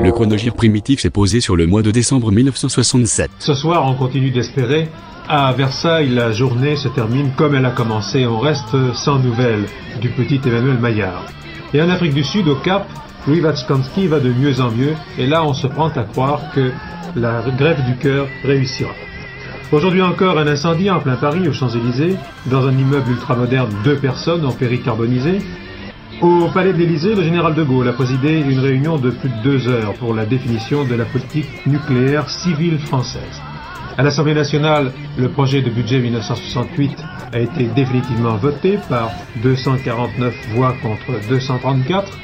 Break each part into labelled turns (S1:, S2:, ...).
S1: Le chronogir primitif s'est posé sur le mois de décembre 1967.
S2: Ce soir, on continue d'espérer. À Versailles, la journée se termine comme elle a commencé. On reste sans nouvelles du petit Emmanuel Maillard. Et en Afrique du Sud, au Cap, Louis Vatskanski va de mieux en mieux. Et là, on se prend à croire que la grève du cœur réussira. Aujourd'hui encore, un incendie en plein Paris, aux Champs-Élysées. Dans un immeuble ultramoderne, deux personnes ont péri carbonisées. Au palais de l'Élysée, le général de Gaulle a présidé une réunion de plus de deux heures pour la définition de la politique nucléaire civile française. À l'Assemblée nationale, le projet de budget 1968 a été définitivement voté par 249 voix contre 234.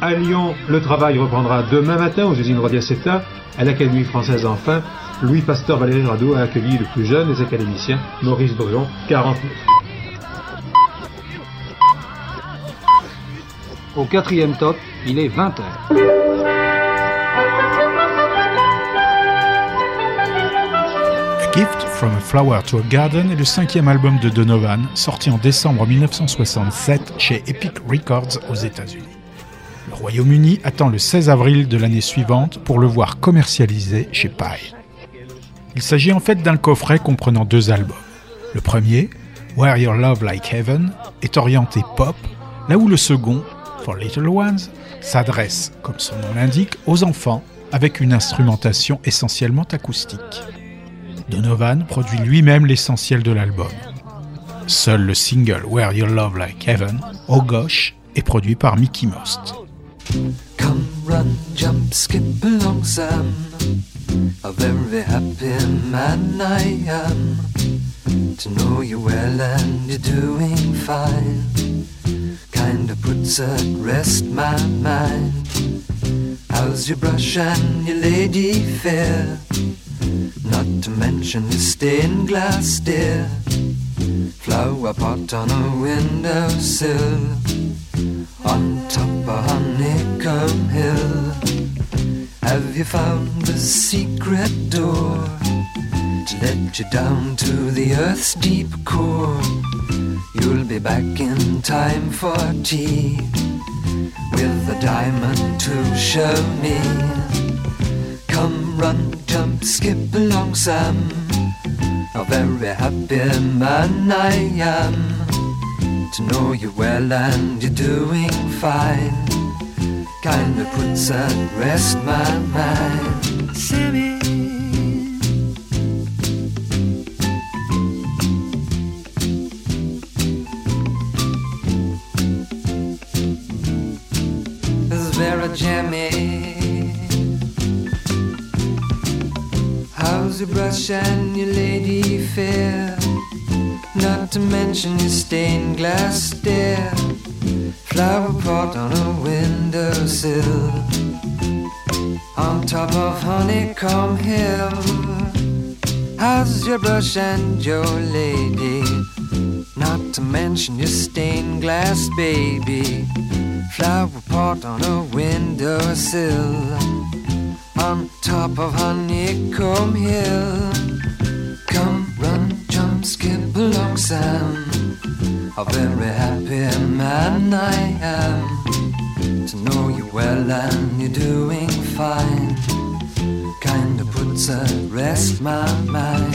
S2: À Lyon, le travail reprendra demain matin aux usines Rodiaceta. À l'Académie française, enfin, Louis Pasteur Valéry Rado a accueilli le plus jeune des académiciens, Maurice Bruon, 49.
S3: Au quatrième top, il est 20 heures.
S4: A Gift from a Flower to a Garden est le cinquième album de Donovan, sorti en décembre 1967 chez Epic Records aux États-Unis. Le Royaume-Uni attend le 16 avril de l'année suivante pour le voir commercialisé chez Pye. Il s'agit en fait d'un coffret comprenant deux albums. Le premier, Where Your Love Like Heaven, est orienté pop, là où le second, For Little Ones, s'adresse, comme son nom l'indique, aux enfants avec une instrumentation essentiellement acoustique. Donovan produit lui-même l'essentiel de l'album. Seul le single Where Your Love Like Heaven, au gauche, est produit par Mickey Most.
S5: Come run, jump, skip along, you. Kinda puts at rest my mind. How's your brush and your lady fair? Not to mention your stained glass, dear. Flower pot on a windowsill on top of Honeycomb Hill. Have you found the secret door to let you down to the earth's deep core? You'll be back in time for tea with a diamond to show me. Come run, jump, skip along, Sam. A very happy man I am to know you well and you're doing fine. Kinda puts at rest my mind. Sammy. How's your brush and your lady fair? Not to mention your stained glass stare. Flower pot on a windowsill. On top of Honeycomb Hill. How's your brush and your lady? Not to mention your stained glass baby. Flower pot on a windowsill. On top of Honeycomb Hill. Come run, jump, skip along, Sam. A very happy man I am to know you well and you're doing fine. Kinda puts at rest my mind.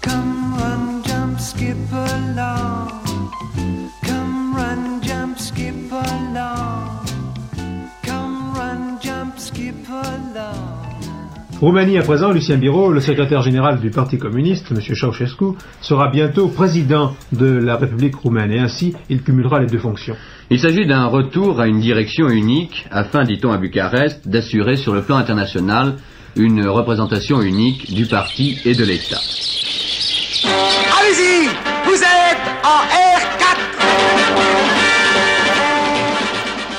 S5: Come run, jump, skip along.
S2: Roumanie à présent, Lucien Biro, le secrétaire général du Parti communiste, M. Ceausescu, sera bientôt président de la République roumaine et ainsi il cumulera les deux fonctions.
S6: Il s'agit d'un retour à une direction unique afin, dit-on à Bucarest, d'assurer sur le plan international une représentation unique du parti et de l'État.
S7: Allez-y Vous êtes en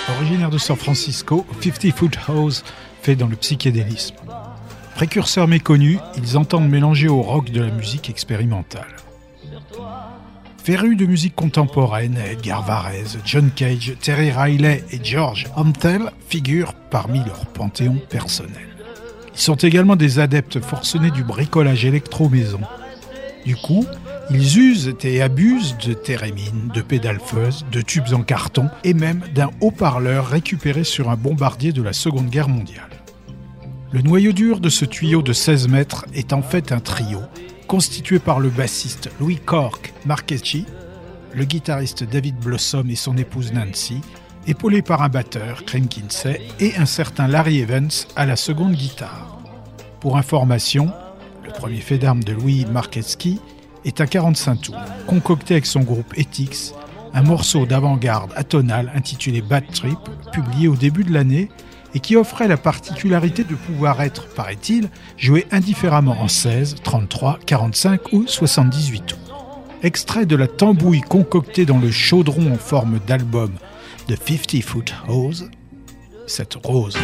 S7: R4
S4: Originaire de San Francisco, 50 Foot House fait dans le psychédélisme. Précurseurs méconnus, ils entendent mélanger au rock de la musique expérimentale. Féru de musique contemporaine, Edgar Varese, John Cage, Terry Riley et George Antel figurent parmi leur panthéon personnel. Ils sont également des adeptes forcenés du bricolage électro-maison. Du coup, ils usent et abusent de thérémines, de pédales de tubes en carton et même d'un haut-parleur récupéré sur un bombardier de la Seconde Guerre mondiale. Le noyau dur de ce tuyau de 16 mètres est en fait un trio, constitué par le bassiste Louis Cork Marchetti, le guitariste David Blossom et son épouse Nancy, épaulé par un batteur, Craig Kinsey, et un certain Larry Evans à la seconde guitare. Pour information, le premier fait d'armes de Louis Marchetti est un 45 tours, concocté avec son groupe Ethics, un morceau d'avant-garde atonal intitulé Bad Trip, publié au début de l'année et qui offrait la particularité de pouvoir être, paraît-il, joué indifféremment en 16, 33, 45 ou 78 tours. Extrait de la tambouille concoctée dans le chaudron en forme d'album de 50 Foot Hose, cette rose.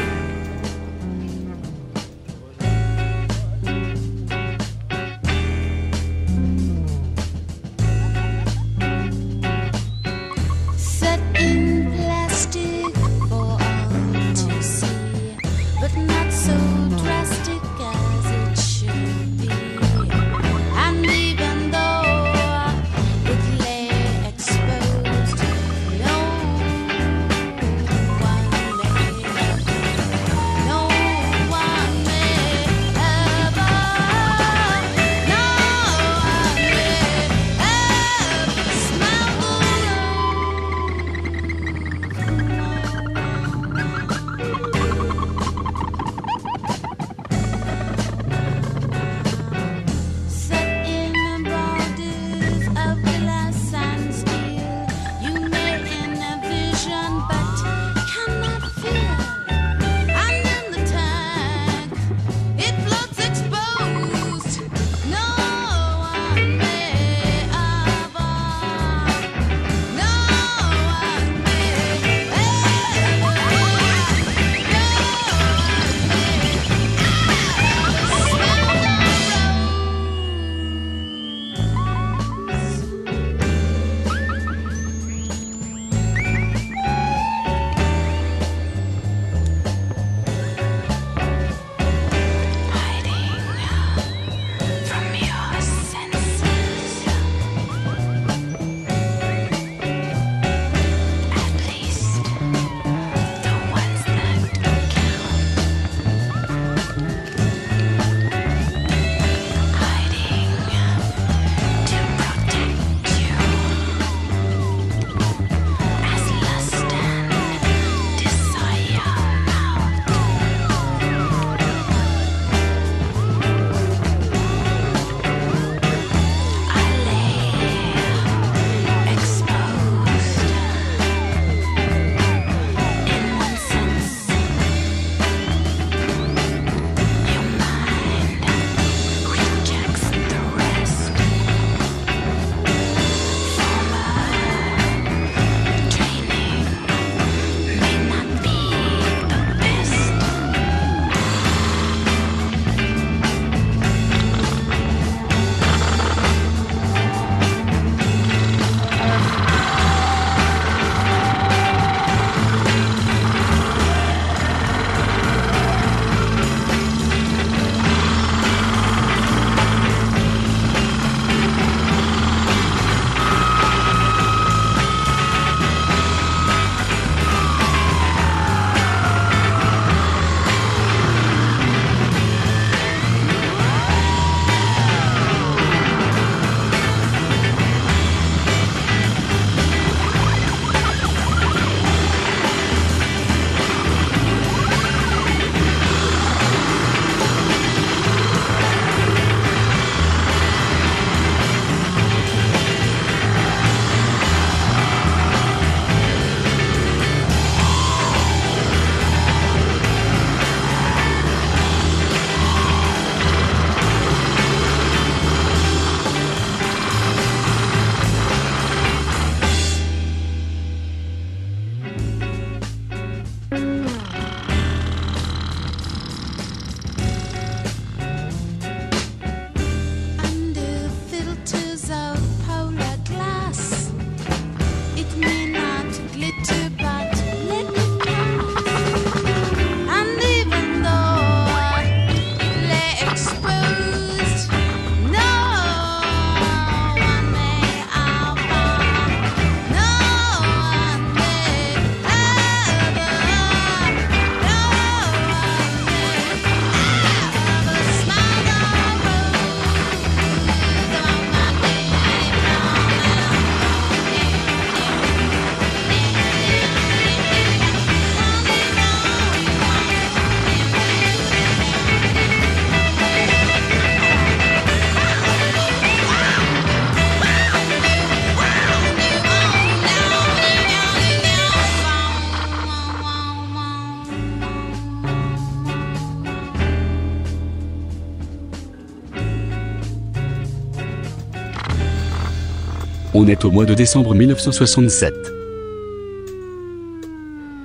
S1: Est au mois de décembre 1967.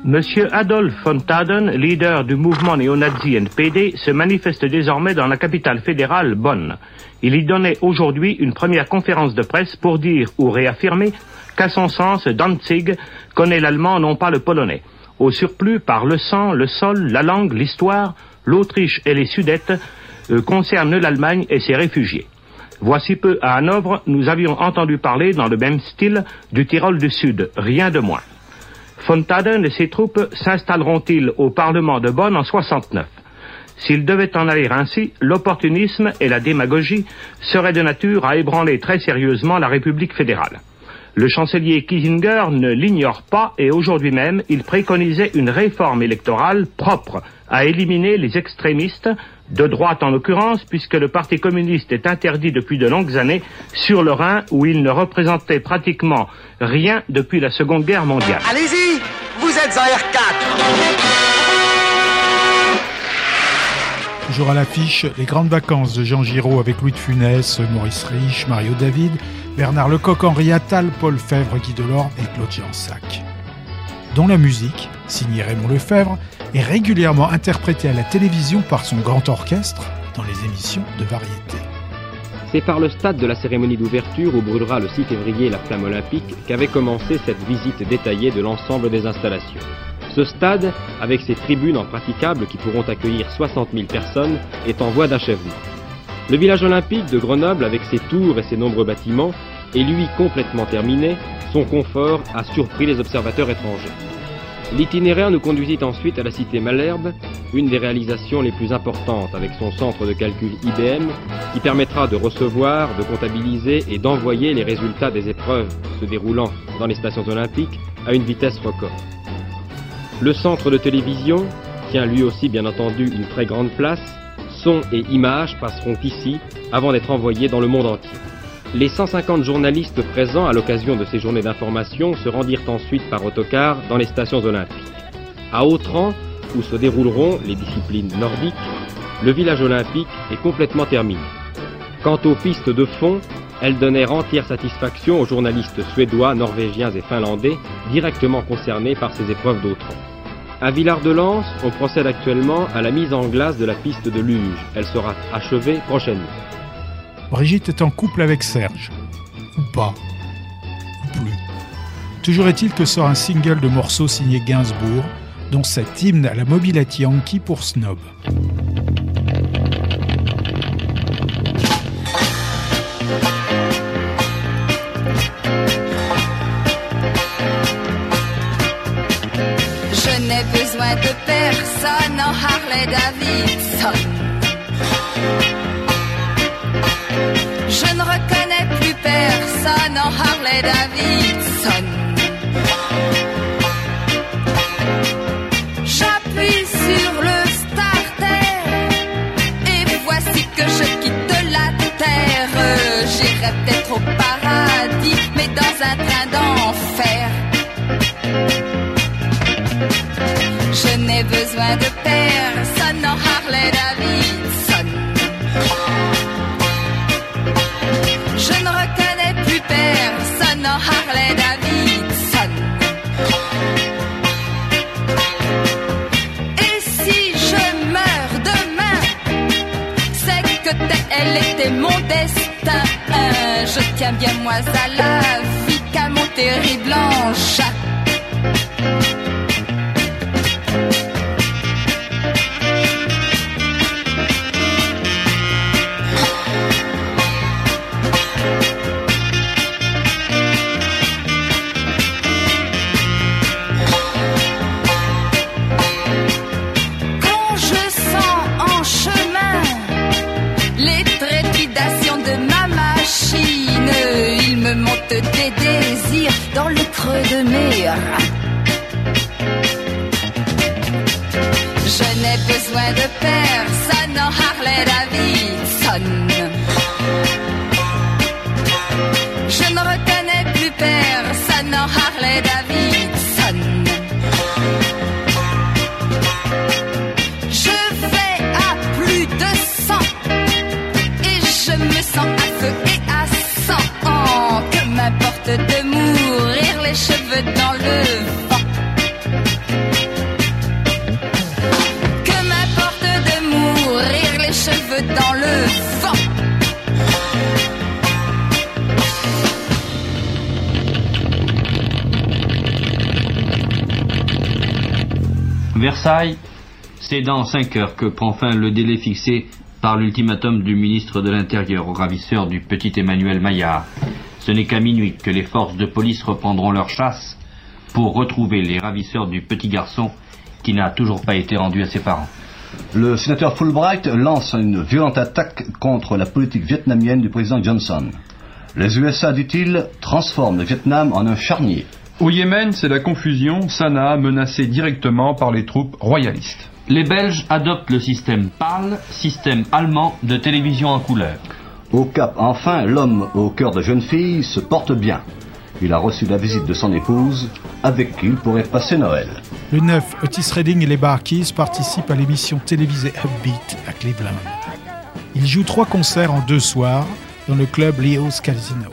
S8: Monsieur Adolf von Taden, leader du mouvement néo-nazi NPD, se manifeste désormais dans la capitale fédérale, Bonn. Il y donnait aujourd'hui une première conférence de presse pour dire ou réaffirmer qu'à son sens, Danzig connaît l'allemand, non pas le polonais. Au surplus, par le sang, le sol, la langue, l'histoire, l'Autriche et les Sudètes euh, concernent l'Allemagne et ses réfugiés. Voici peu à Hanovre, nous avions entendu parler dans le même style du Tyrol du Sud, rien de moins. Von Taden et ses troupes s'installeront-ils au Parlement de Bonn en 69 S'il devait en aller ainsi, l'opportunisme et la démagogie seraient de nature à ébranler très sérieusement la République fédérale. Le chancelier Kissinger ne l'ignore pas et aujourd'hui même, il préconisait une réforme électorale propre à éliminer les extrémistes, de droite en l'occurrence, puisque le Parti communiste est interdit depuis de longues années sur le Rhin où il ne représentait pratiquement rien depuis la Seconde Guerre mondiale.
S7: Allez-y, vous êtes en R4.
S4: Toujours à l'affiche, les grandes vacances de Jean Giraud avec Louis de Funès, Maurice Rich, Mario David, Bernard Lecoq, Henri Attal, Paul Fèvre, Guy Delorme et Claude Jansac. Dont la musique, signée Raymond Lefebvre, est régulièrement interprétée à la télévision par son grand orchestre dans les émissions de variété.
S9: C'est par le stade de la cérémonie d'ouverture où brûlera le 6 février la flamme olympique qu'avait commencé cette visite détaillée de l'ensemble des installations. Ce stade, avec ses tribunes en praticable qui pourront accueillir 60 000 personnes, est en voie d'achèvement. Le village olympique de Grenoble, avec ses tours et ses nombreux bâtiments, est lui complètement terminé. Son confort a surpris les observateurs étrangers. L'itinéraire nous conduisit ensuite à la cité Malherbe, une des réalisations les plus importantes avec son centre de calcul IBM qui permettra de recevoir, de comptabiliser et d'envoyer les résultats des épreuves se déroulant dans les stations olympiques à une vitesse record. Le centre de télévision tient lui aussi bien entendu une très grande place. Son et images passeront ici avant d'être envoyés dans le monde entier. Les 150 journalistes présents à l'occasion de ces journées d'information se rendirent ensuite par autocar dans les stations olympiques. À Autran, où se dérouleront les disciplines nordiques, le village olympique est complètement terminé. Quant aux pistes de fond, elles donnèrent entière satisfaction aux journalistes suédois, norvégiens et finlandais directement concernés par ces épreuves d'Autran. À Villard-de-Lans, on procède actuellement à la mise en glace de la piste de luge. Elle sera achevée prochainement.
S4: Brigitte est en couple avec Serge. Ou pas. Ou plus. Toujours est-il que sort un single de morceaux signé Gainsbourg, dont cet hymne à la mobilette Yankee pour Snob.
S10: Je n'ai besoin de personne en Harley Davidson. Personne en Harley Davidson. J'appuie sur le starter et voici que je quitte la terre. J'irai peut-être au paradis, mais dans un train d'enfer. Je n'ai besoin de personne en Harley elle était mon destin. Je tiens bien moi à la vie qu'à mon terrible engin. Des désirs dans le creux de mes. Je n'ai besoin de personne en Harley Davidson. Je ne reconnais plus personne en Harley Davidson.
S11: C'est dans 5 heures que prend fin le délai fixé par l'ultimatum du ministre de l'Intérieur au ravisseur du petit Emmanuel Maillard. Ce n'est qu'à minuit que les forces de police reprendront leur chasse pour retrouver les ravisseurs du petit garçon qui n'a toujours pas été rendu à ses parents.
S12: Le sénateur Fulbright lance une violente attaque contre la politique vietnamienne du président Johnson. Les USA, dit-il, transforment le Vietnam en un charnier.
S13: Au Yémen, c'est la confusion, Sanaa menacée directement par les troupes royalistes.
S11: Les Belges adoptent le système PAL, système allemand de télévision en couleur.
S12: Au Cap, enfin, l'homme au cœur de jeune fille se porte bien. Il a reçu la visite de son épouse, avec qui il pourrait passer Noël.
S4: Le 9, Otis Redding et les Barkeys participent à l'émission télévisée Upbeat à Cleveland. Ils jouent trois concerts en deux soirs dans le club Leo's Casino.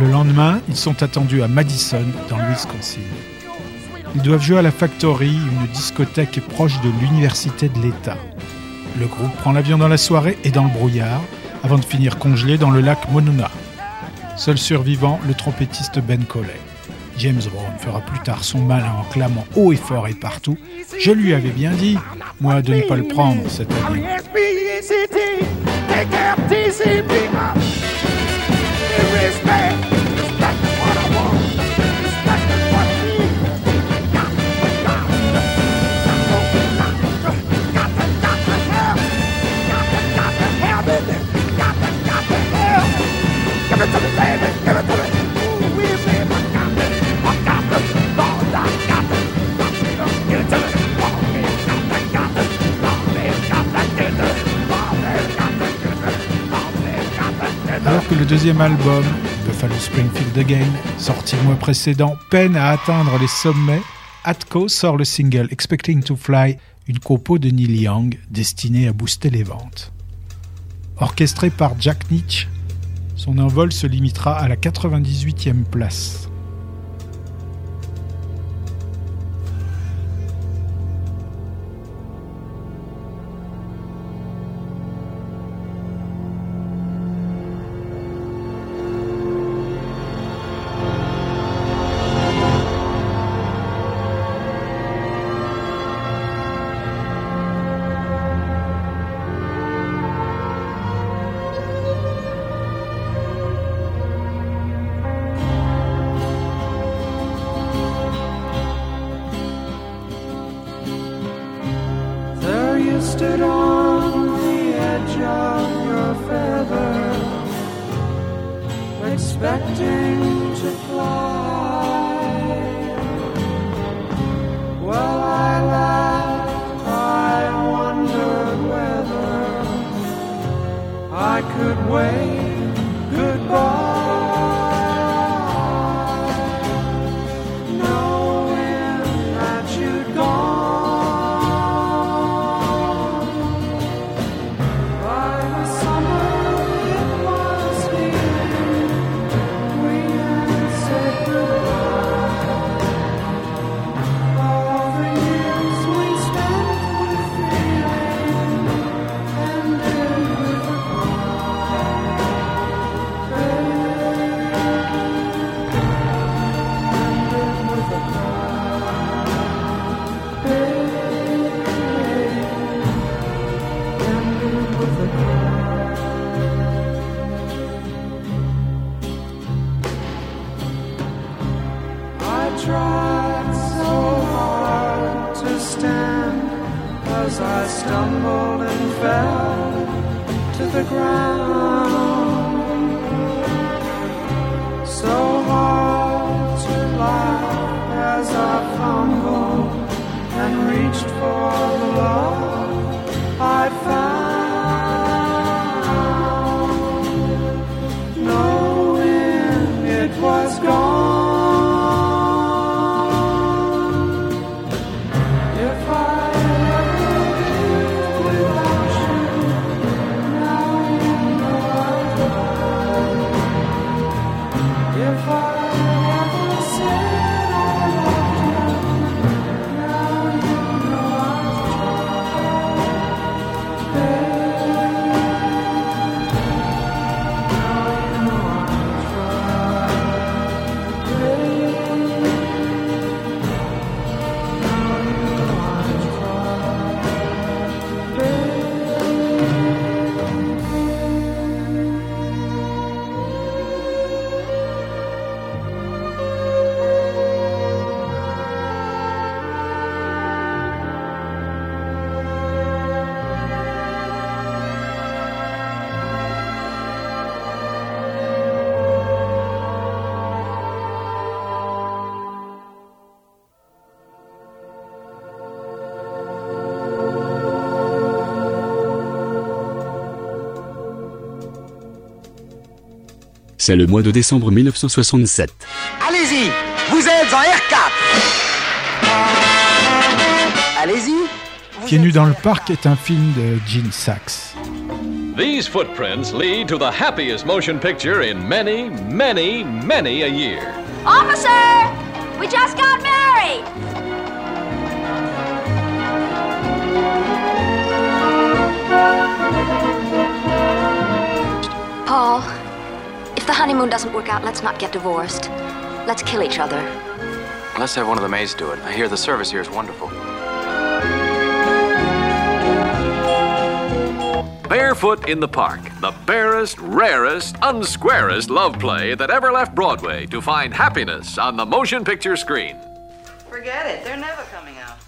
S4: Le lendemain, ils sont attendus à Madison, dans le Wisconsin. Ils doivent jouer à la Factory, une discothèque proche de l'Université de l'État. Le groupe prend l'avion dans la soirée et dans le brouillard, avant de finir congelé dans le lac Monona. Seul survivant, le trompettiste Ben Collet. James Brown fera plus tard son malin en clamant haut et fort et partout Je lui avais bien dit, moi, de ne pas le prendre cette. Alors que le deuxième album, Buffalo Springfield Again, sorti le mois précédent, peine à atteindre les sommets, Atco sort le single Expecting to Fly, une compo de Neil Young destinée à booster les ventes. Orchestré par Jack Nietzsche, son envol se limitera à la 98e place.
S14: Stood on the edge of your feather, expecting to fly. Well, I laughed, I wondered whether I could wave
S1: C'est le mois de décembre 1967.
S7: Allez-y, vous êtes en R4. Allez-y.
S4: Pieds nus dans le parc est un film de Gene Sachs.
S15: These footprints lead to the happiest motion picture in many, many, many a year.
S10: Officer! We just got
S16: honeymoon doesn't work out, let's not get divorced. Let's kill each other.
S17: Let's have one of the maids do it. I hear the service here is wonderful.
S15: Barefoot in the Park, the barest, rarest, unsquarest love play that ever left Broadway to find happiness on the motion picture screen.
S18: Forget it. They're never coming out.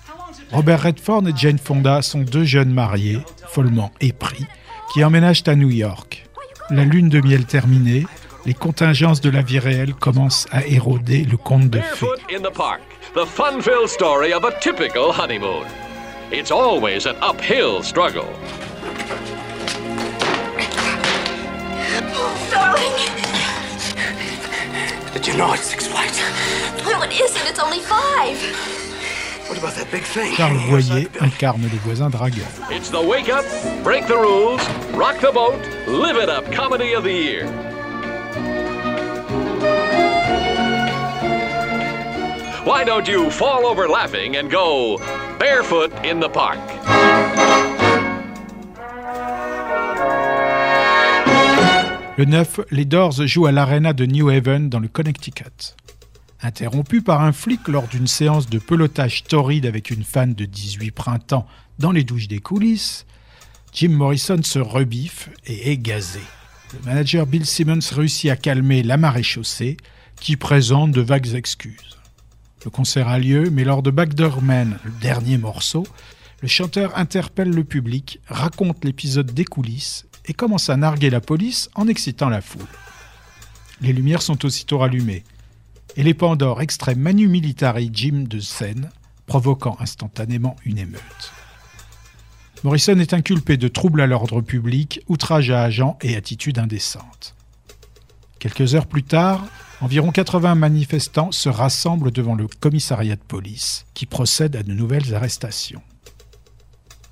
S4: Robert Redford et Jane Fonda sont deux jeunes mariés, follement épris, qui emménagent à New York. La lune de miel terminée, les contingences de la vie réelle commencent à éroder le conte de fées.
S15: Barefoot in the Park, the fun-filled story of a typical honeymoon. It's always an uphill struggle.
S10: Darling!
S7: Did you know it's six flights?
S10: No, it isn't. It's only five.
S7: What about that big thing?
S4: Charles Voyer incarne les voisins dragueurs.
S15: It's the wake up, break the rules, rock the boat, live it up comedy of the year. Why don't you fall over laughing and go barefoot in the park?
S4: Le 9, les Doors jouent à l'Arena de New Haven dans le Connecticut. Interrompu par un flic lors d'une séance de pelotage torride avec une fan de 18 printemps dans les douches des coulisses, Jim Morrison se rebiffe et est gazé. Le manager Bill Simmons réussit à calmer la marée chaussée, qui présente de vagues excuses. Le concert a lieu, mais lors de Backdoor Man, le dernier morceau, le chanteur interpelle le public, raconte l'épisode des coulisses et commence à narguer la police en excitant la foule. Les lumières sont aussitôt rallumées et les Pandores extraient Manu Militari Jim de scène, provoquant instantanément une émeute. Morrison est inculpé de troubles à l'ordre public, outrage à agents et attitude indécente. Quelques heures plus tard, environ 80 manifestants se rassemblent devant le commissariat de police, qui procède à de nouvelles arrestations.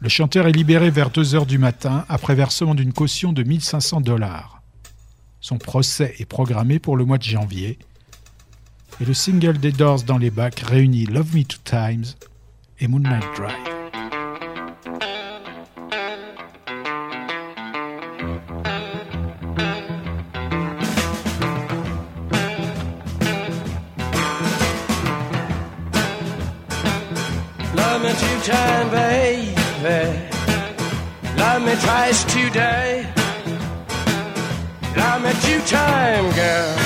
S4: Le chanteur est libéré vers 2 heures du matin après versement d'une caution de 1500 dollars. Son procès est programmé pour le mois de janvier. Et le single des Doors dans les bacs réunit Love Me Two Times et Moonlight Drive.
S19: Me twice today. Love me two time, girl.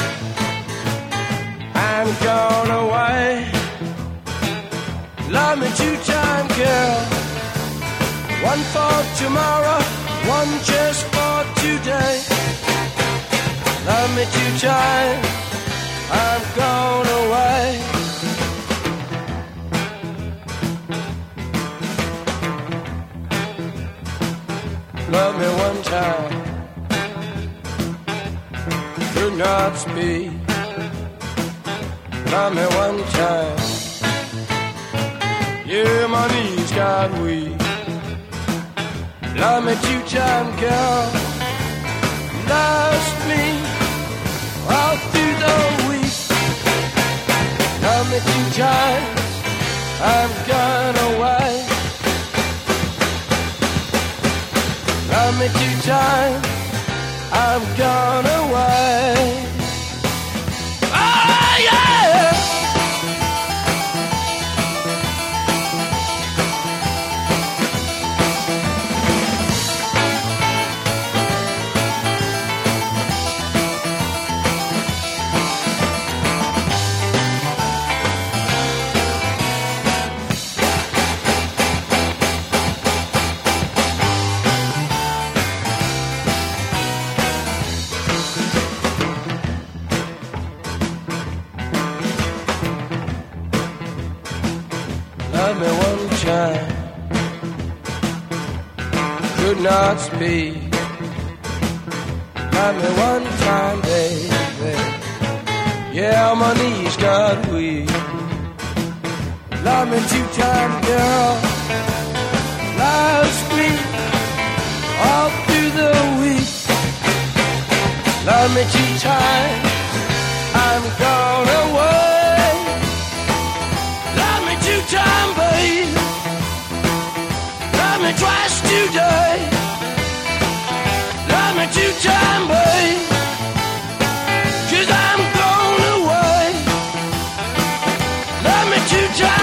S19: I'm gone away. Love me two time, girl. One for tomorrow, one just for today. Love me two time. I'm gone away. Love me one time. Could not speak. Love me one time. Yeah, my knees got weak. Love me two time, girl. Lost me all through the week. Love me two times. I'm gone away. Love me two times. I'm gone away. Not speak. Love me one time, babe.
S20: Yeah, my knees got weak. Love me two time, girl. Last week, all through the week. Love me two times. I'm gone away. Love me two time, babe. Love me twice today. Love me two time, babe. Cause I'm gone away. Love me two time,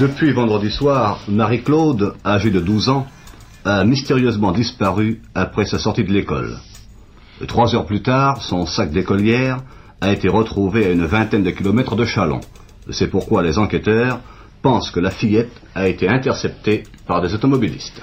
S12: Depuis vendredi soir, Marie-Claude, âgée de 12 ans, a mystérieusement disparu après sa sortie de l'école. Trois heures plus tard, son sac d'écolière a été retrouvé à une vingtaine de kilomètres de Chalon. C'est pourquoi les enquêteurs pensent que la fillette a été interceptée par des automobilistes.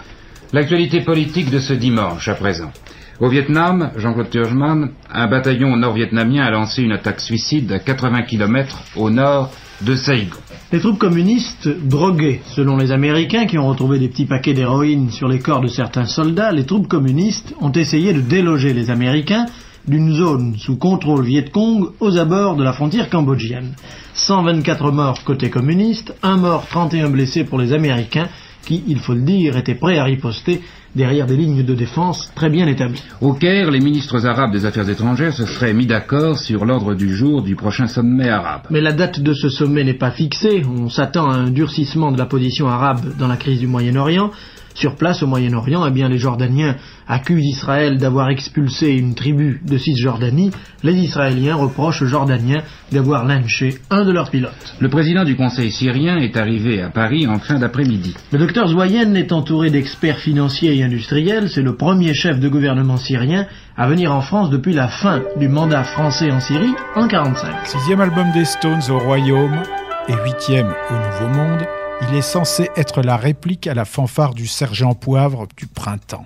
S21: L'actualité politique de ce dimanche à présent. Au Vietnam, Jean-Claude Turgeman, un bataillon nord-vietnamien a lancé une attaque suicide à 80 km au nord de Saigon.
S22: Les troupes communistes droguées, selon les Américains qui ont retrouvé des petits paquets d'héroïne sur les corps de certains soldats, les troupes communistes ont essayé de déloger les Américains d'une zone sous contrôle Viet Cong aux abords de la frontière cambodgienne. 124 morts côté communiste, un mort, 31 blessés pour les Américains qui, il faut le dire, étaient prêts à riposter derrière des lignes de défense très bien établies.
S21: Au Caire, les ministres arabes des Affaires étrangères se seraient mis d'accord sur l'ordre du jour du prochain sommet arabe.
S22: Mais la date de ce sommet n'est pas fixée. On s'attend à un durcissement de la position arabe dans la crise du Moyen-Orient. Sur place, au Moyen-Orient, eh bien, les Jordaniens accusent Israël d'avoir expulsé une tribu de Cisjordanie. Les Israéliens reprochent aux Jordaniens d'avoir lynché un de leurs pilotes.
S21: Le président du Conseil syrien est arrivé à Paris en fin d'après-midi.
S22: Le docteur Zouayen est entouré d'experts financiers et industriels. C'est le premier chef de gouvernement syrien à venir en France depuis la fin du mandat français en Syrie en 1945.
S4: Sixième album des Stones au Royaume et huitième au Nouveau Monde, il est censé être la réplique à la fanfare du sergent Poivre du printemps.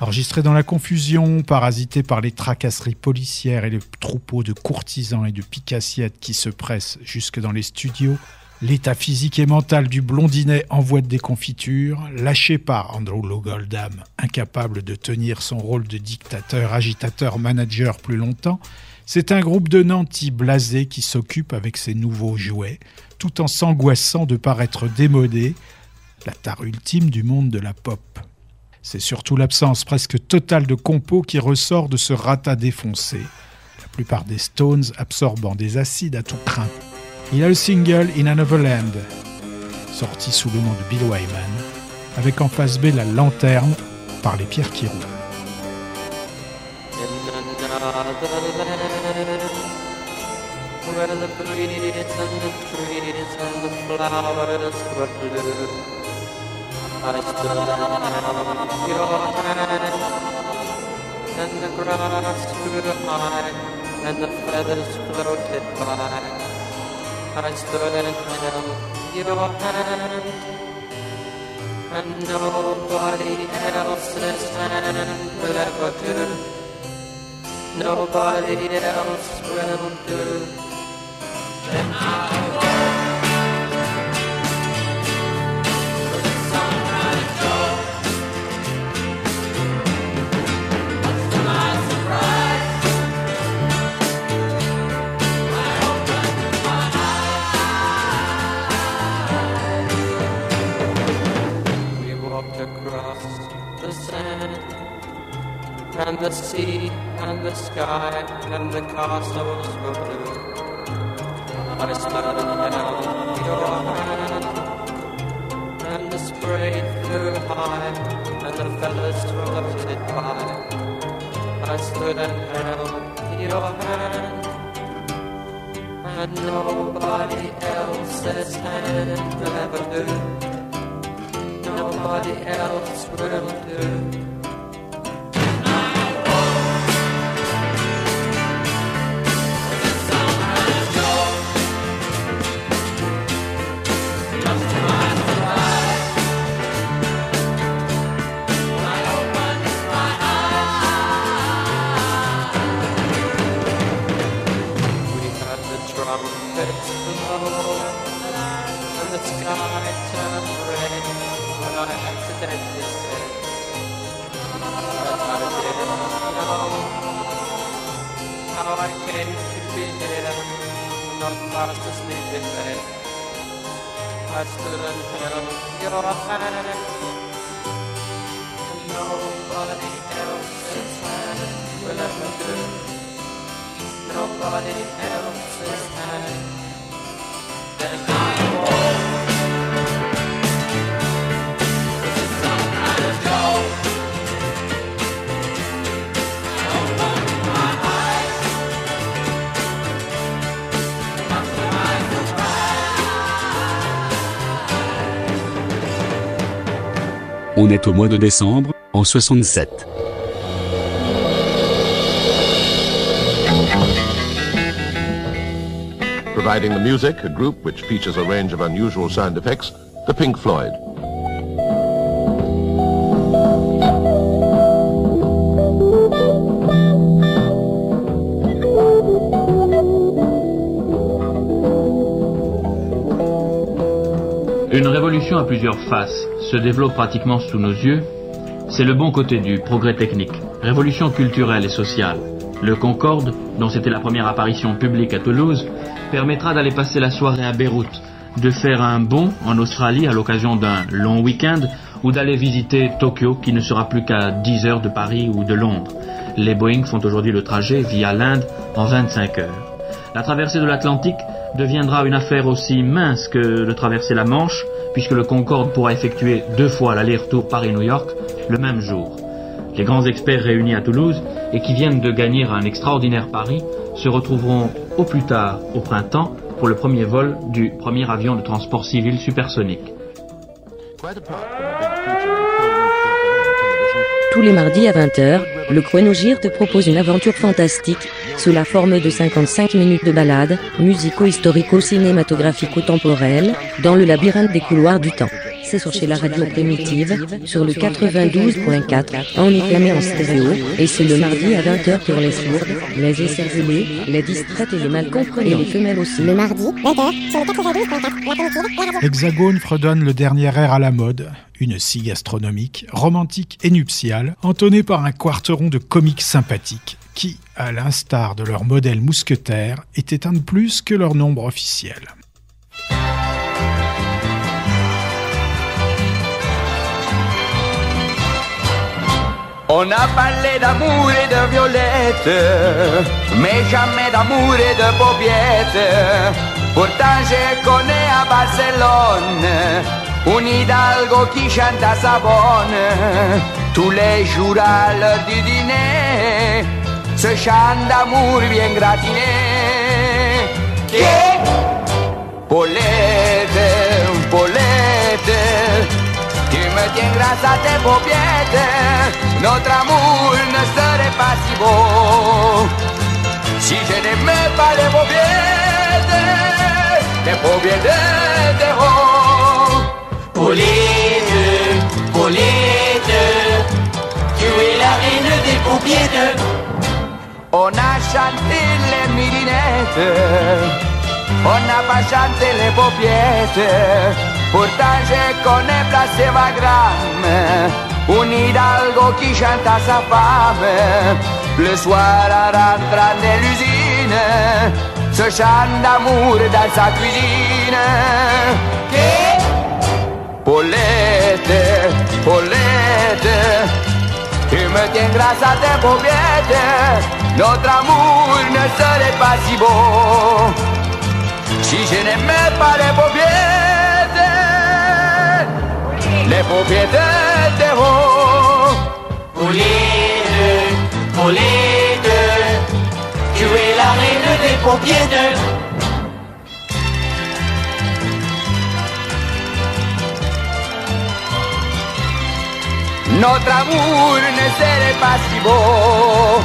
S4: Enregistré dans la confusion, parasité par les tracasseries policières et les troupeaux de courtisans et de picassiettes qui se pressent jusque dans les studios, l'état physique et mental du blondinet en voie de déconfiture, lâché par Andrew Lowe Oldham, incapable de tenir son rôle de dictateur, agitateur, manager plus longtemps, c'est un groupe de nantis blasés qui s'occupe avec ses nouveaux jouets, tout en s'angoissant de paraître démodé, la tare ultime du monde de la pop. C'est surtout l'absence presque totale de compos qui ressort de ce rata défoncé, la plupart des Stones absorbant des acides à tout crin. Il a le single In Another Land, sorti sous le nom de Bill Wyman, avec en face B la lanterne par les pierres qui roulent.
S20: Where the breeze and the trees and the flowers were blue. I stood and held your hand, and the grass grew high, and the feathers floated by. I stood and held your hand, and nobody else's hand will ever do. Nobody else will do. And the sea and the sky and the castles were blue.
S1: On est au mois de décembre, en 67.
S23: Providing the music, a group which features a range of unusual sound effects, the Pink Floyd.
S11: Révolution à plusieurs faces se développe pratiquement sous nos yeux. C'est le bon côté du progrès technique. Révolution culturelle et sociale. Le Concorde, dont c'était la première apparition publique à Toulouse, permettra d'aller passer la soirée à Beyrouth, de faire un bond en Australie à l'occasion d'un long week-end ou d'aller visiter Tokyo qui ne sera plus qu'à 10 heures de Paris ou de Londres. Les Boeing font aujourd'hui le trajet via l'Inde en 25 heures. La traversée de l'Atlantique deviendra une affaire aussi mince que de traverser la Manche, puisque le Concorde pourra effectuer deux fois l'aller-retour Paris-New York le même jour. Les grands experts réunis à Toulouse et qui viennent de gagner un extraordinaire pari se retrouveront au plus tard au printemps pour le premier vol du premier avion de transport civil supersonique.
S24: Tous les mardis à 20h, le Chronogir te propose une aventure fantastique, sous la forme de 55 minutes de balade, musico-historico-cinématographico-temporelle, dans le labyrinthe des couloirs du temps. Sur chez la radio primitive, sur le 92.4, en éclamé en stéréo, et c'est le mardi à 20h pour les sourdes, les écervelés, les distraites et les mal comprenants. Et les femelles aussi. Le mardi, 20h, sur le 92.4, la primitive, la radio.
S4: Hexagone fredonne le dernier air à la mode, une scie gastronomique, romantique et nuptiale, entonnée par un quarteron de comiques sympathiques, qui, à l'instar de leur modèle mousquetaire, était un de plus que leur nombre officiel.
S25: On a parlé d'amour et de violette, mais jamais d'amour et de paupiette. Pourtant je connais à Barcelone un hidalgo qui chante à sa bonne tous les jours à l'heure du dîner. Ce chant d'amour bien gratiné. Qui? Paulette, Paulette, me tiens grâce à tes paupiètes. Notre amour ne serait pas si beau si je n'aimais pas les paupiètes, les paupiètes de rose.
S26: Paulette, Paulette, tu es la reine des paupiètes.
S25: On a chanté les mirinettes, on n'a pas chanté les paupiètes. Pourtant je connais Place Wagram, un hidalgo qui chante à sa femme. Le soir en rentrant de l'usine, ce chant d'amour dans sa cuisine. Qui? Paulette, Paulette, tu me tiens grâce à tes paupiètes. Notre amour ne serait pas si beau si je n'aimais pas les paupiètes, les paupiètes de rose.
S26: Paulette, Paulette, tu es la reine des paupiètes.
S25: Notre amour ne serait pas si beau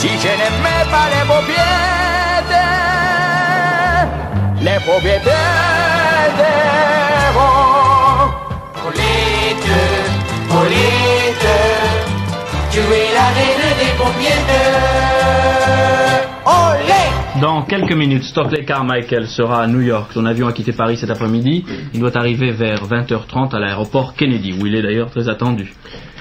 S25: si je n'aimais pas les paupiètes, les paupiètes de rose.
S11: Dans quelques minutes, Stockley Carmichael sera à New York. Son avion a quitté Paris cet après-midi. Il doit arriver vers 20h30 à l'aéroport Kennedy, où il est d'ailleurs très attendu.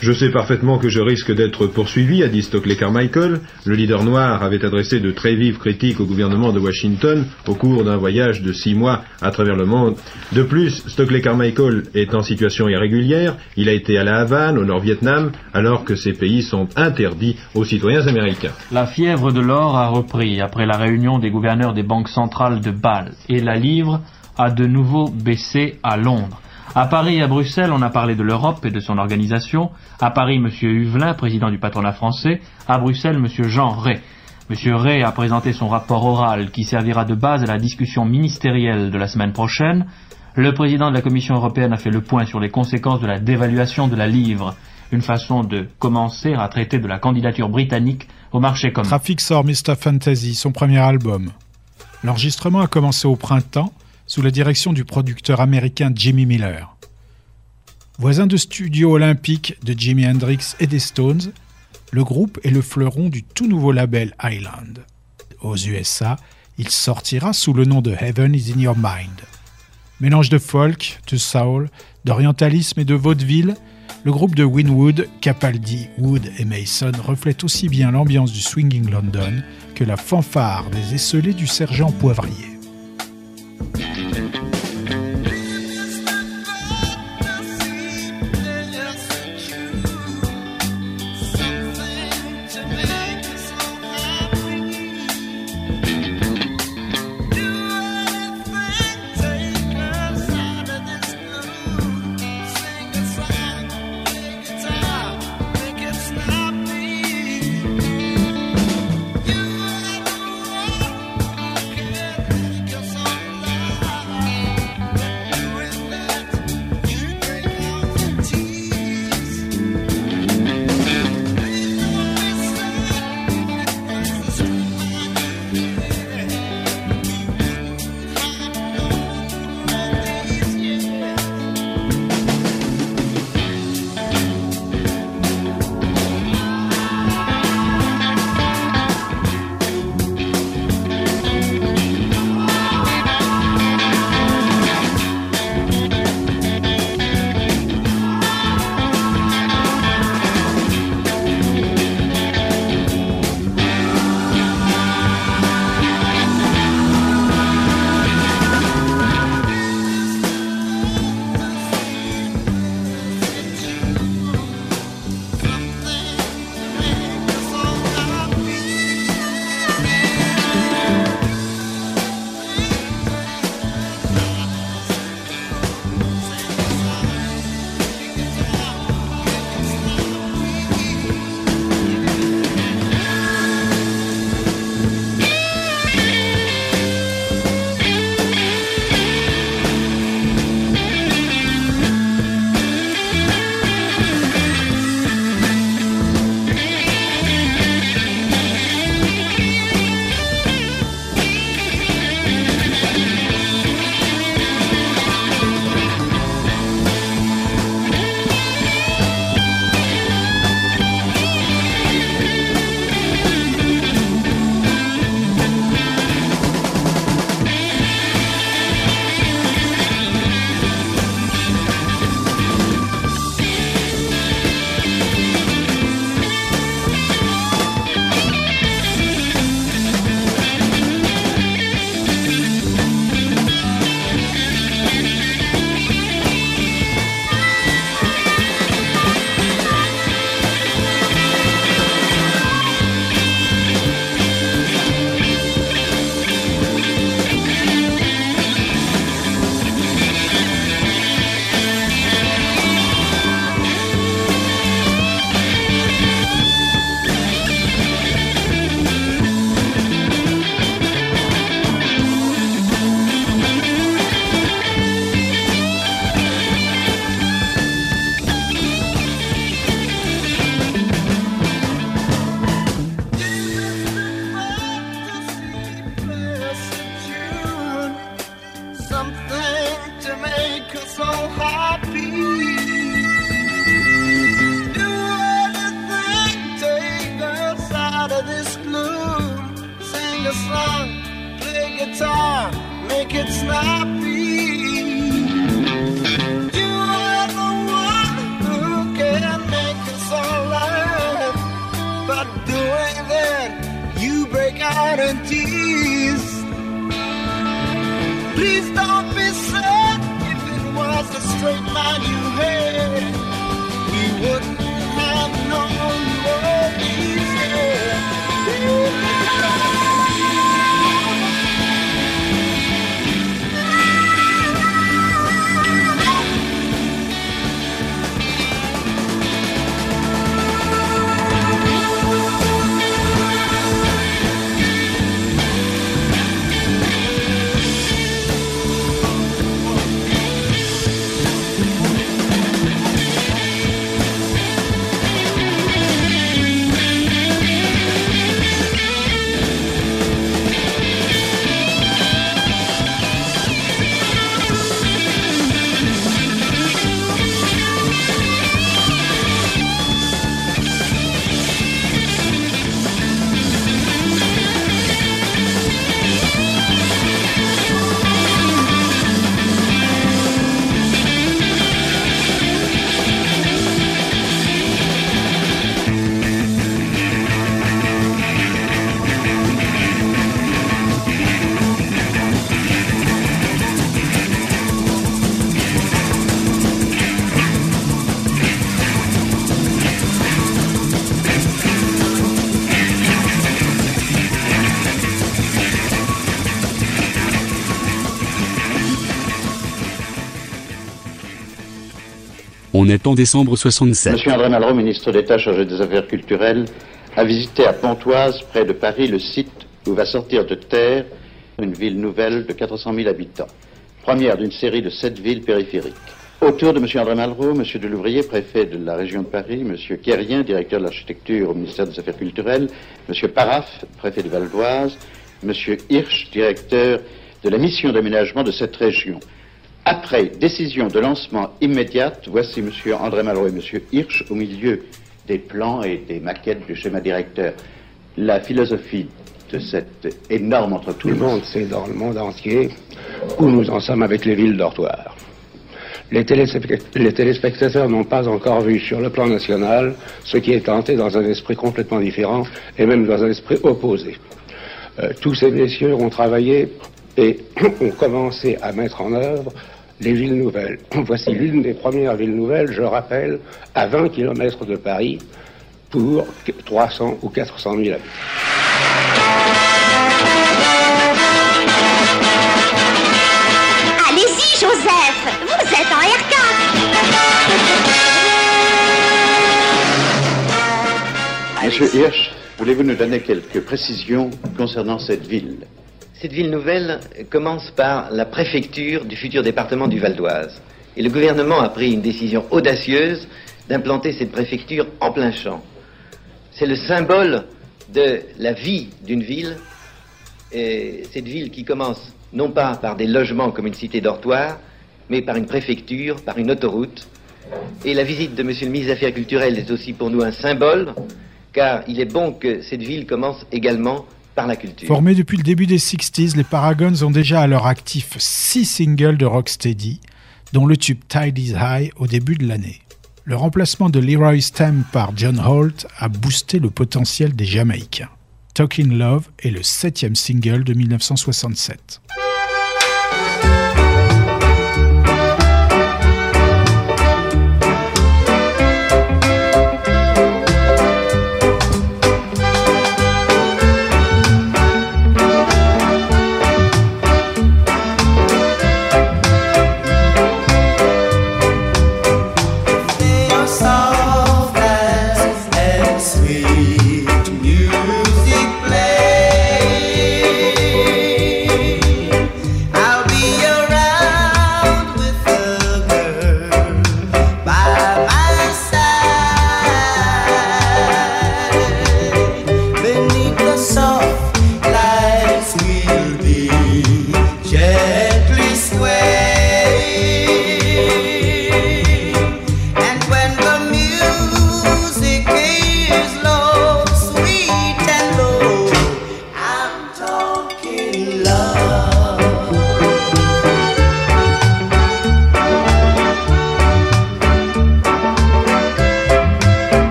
S2: Je sais parfaitement que je risque d'être poursuivi, a dit Stockley Carmichael. Le leader noir avait adressé de très vives critiques au gouvernement de Washington au cours d'un voyage de six mois à travers le monde. De plus, Stockley Carmichael est en situation irrégulière. Il a été à la Havane, au Nord-Vietnam, alors que ces pays sont interdits aux citoyens américains.
S11: La fièvre de l'or a repris après la réunion des gouverneurs des banques centrales de Bâle et la livre a de nouveau baissé à Londres. À Paris et à Bruxelles, on a parlé de l'Europe et de son organisation. À Paris, M. Huvelin, président du patronat français. À Bruxelles, M. Jean Rey. M. Rey a présenté son rapport oral qui servira de base à la discussion ministérielle de la semaine prochaine. Le président de la Commission européenne a fait le point sur les conséquences de la dévaluation de la livre, une façon de commencer à traiter de la candidature britannique au marché commun.
S4: Trafic sort Mr. Fantasy, son premier album. L'enregistrement a commencé au printemps sous la direction du producteur américain Jimmy Miller. Voisin de studio olympique de Jimi Hendrix et des Stones, le groupe est le fleuron du tout nouveau label Island. Aux USA, il sortira sous le nom de Heaven is in Your Mind. Mélange de folk, de soul, d'orientalisme et de vaudeville, le groupe de Winwood, Capaldi, Wood et Mason reflète aussi bien l'ambiance du swinging London que la fanfare des esselés du sergent Poivrier.
S25: thank you.
S1: On est en décembre 67.
S27: Monsieur André Malraux, ministre d'État chargé des Affaires culturelles, a visité à Pontoise, près de Paris, le site où va sortir de terre une ville nouvelle de 400 000 habitants, première d'une série de sept villes périphériques. Autour de M. André Malraux, M. Delouvrier, préfet de la région de Paris, M. Quérien, directeur de l'architecture au ministère des Affaires culturelles, M. Paraf, préfet de Val d'Oise, M. Hirsch, directeur de la mission d'aménagement de cette région. Après décision de lancement immédiate, voici M. André Malraux et M. Hirsch au milieu des plans et des maquettes du schéma directeur. La philosophie de cette énorme entreprise.
S28: le monde sait dans le monde entier où nous en sommes avec les villes dortoirs. Les téléspectateurs n'ont pas encore vu sur le plan national ce qui est tenté dans un esprit complètement différent et même dans un esprit opposé. Euh, tous ces messieurs ont travaillé et ont commencé à mettre en œuvre les villes nouvelles. Voici l'une des premières villes nouvelles, je rappelle, à 20 km de Paris pour 300 ou 400 000 habitants.
S29: Allez-y, Joseph Vous êtes en R4
S27: Monsieur Hirsch, voulez-vous nous donner quelques précisions concernant cette ville?
S30: Cette ville nouvelle commence par la préfecture du futur département du Val d'Oise. Et le gouvernement a pris une décision audacieuse d'implanter cette préfecture en plein champ. C'est le symbole de la vie d'une ville. Et cette ville qui commence non pas par des logements comme une cité dortoir, mais par une préfecture, par une autoroute. Et la visite de Monsieur le ministre des Affaires culturelles est aussi pour nous un symbole, car il est bon que cette ville commence également
S4: Formés depuis le début des 60s, les Paragons ont déjà à leur actif 6 singles de Rocksteady, dont le tube Tide is High au début de l'année. Le remplacement de Leroy Stem par John Holt a boosté le potentiel des Jamaïcains. Talking Love est le septième single de 1967.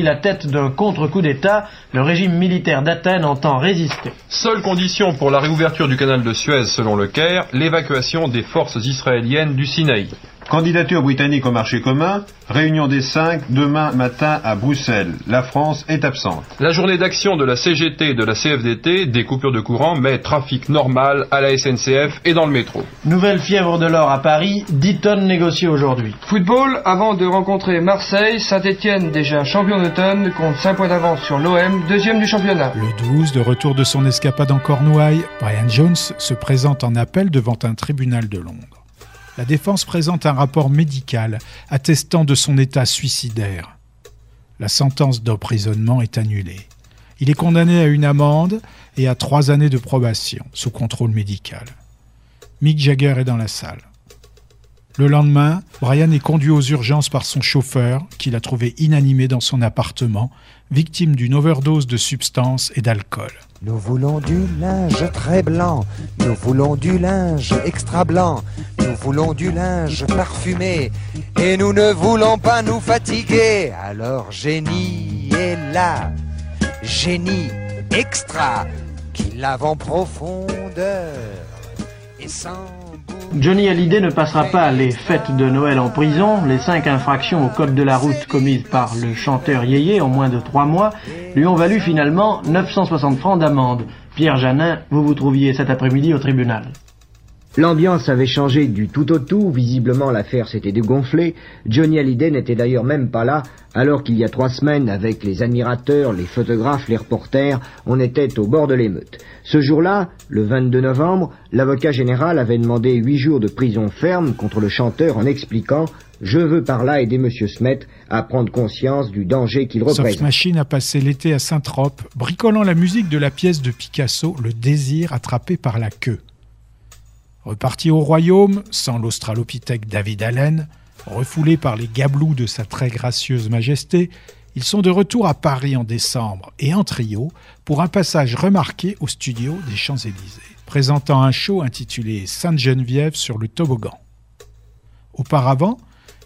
S22: La tête d'un contre-coup d'État. Le régime militaire d'Athènes entend résister.
S13: Seule condition pour la réouverture du canal de Suez selon le Caire, l'évacuation des forces israéliennes du Sinaï.
S31: Candidature britannique au marché commun, réunion des cinq demain matin à Bruxelles. La France est absente.
S13: La journée d'action de la CGT et de la CFDT, des coupures de courant, mais trafic normal à la SNCF et dans le métro.
S22: Nouvelle fièvre de l'or à Paris, 10 tonnes négociées aujourd'hui.
S32: Football, avant de rencontrer Marseille, Saint-Etienne, déjà champion d'automne, compte 5 points d'avance sur l'OM, deuxième du championnat.
S4: Le 12, de retour de son escapade en Cornouailles, Brian Jones se présente en appel devant un tribunal de Londres. La défense présente un rapport médical attestant de son état suicidaire. La sentence d'emprisonnement est annulée. Il est condamné à une amende et à trois années de probation sous contrôle médical. Mick Jagger est dans la salle. Le lendemain, Brian est conduit aux urgences par son chauffeur, qu'il a trouvé inanimé dans son appartement, victime d'une overdose de substances et d'alcool.
S33: Nous voulons du linge très blanc, nous voulons du linge extra blanc, nous voulons du linge parfumé, et nous ne voulons pas nous fatiguer. Alors génie est là, génie extra, qui lave en profondeur et sans
S22: Johnny Hallyday ne passera pas les fêtes de Noël en prison. Les cinq infractions au code de la route commises par le chanteur Yéyé en moins de trois mois lui ont valu finalement 960 francs d'amende. Pierre Janin, vous vous trouviez cet après-midi au tribunal.
S34: L'ambiance avait changé du tout au tout, visiblement l'affaire s'était dégonflée. Johnny Hallyday n'était d'ailleurs même pas là, alors qu'il y a trois semaines, avec les admirateurs, les photographes, les reporters, on était au bord de l'émeute. Ce jour-là, le 22 novembre, l'avocat général avait demandé huit jours de prison ferme contre le chanteur en expliquant je veux par là aider M. Smet à prendre conscience du danger qu'il représente.
S4: Soft Machine a passé l'été à Saint-Trope, bricolant la musique de la pièce de Picasso, Le désir attrapé par la queue. Reparti au royaume, sans l'australopithèque David Allen, refoulé par les gablous de sa très gracieuse majesté, ils sont de retour à Paris en décembre et en trio pour un passage remarqué au studio des Champs-Élysées, présentant un show intitulé Sainte-Geneviève sur le toboggan. Auparavant,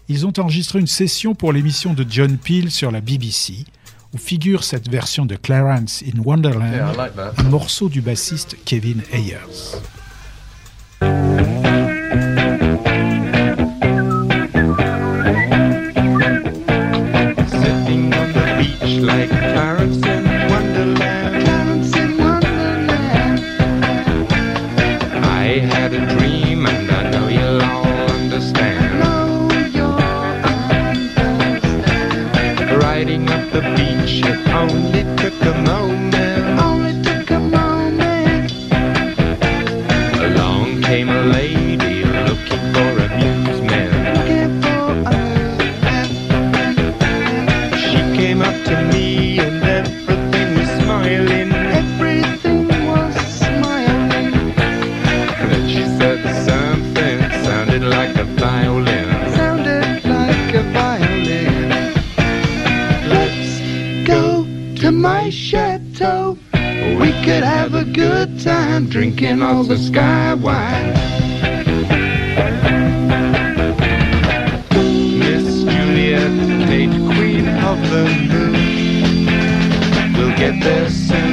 S4: ils ont enregistré une session pour l'émission de John Peel sur la BBC, où figure cette version de Clarence in Wonderland,
S13: Yeah, like
S4: un morceau du bassiste Kevin Ayers.
S35: Thank you. Time drinking all the sky wine. Miss Juliet, late queen of the moon. We'll get there soon.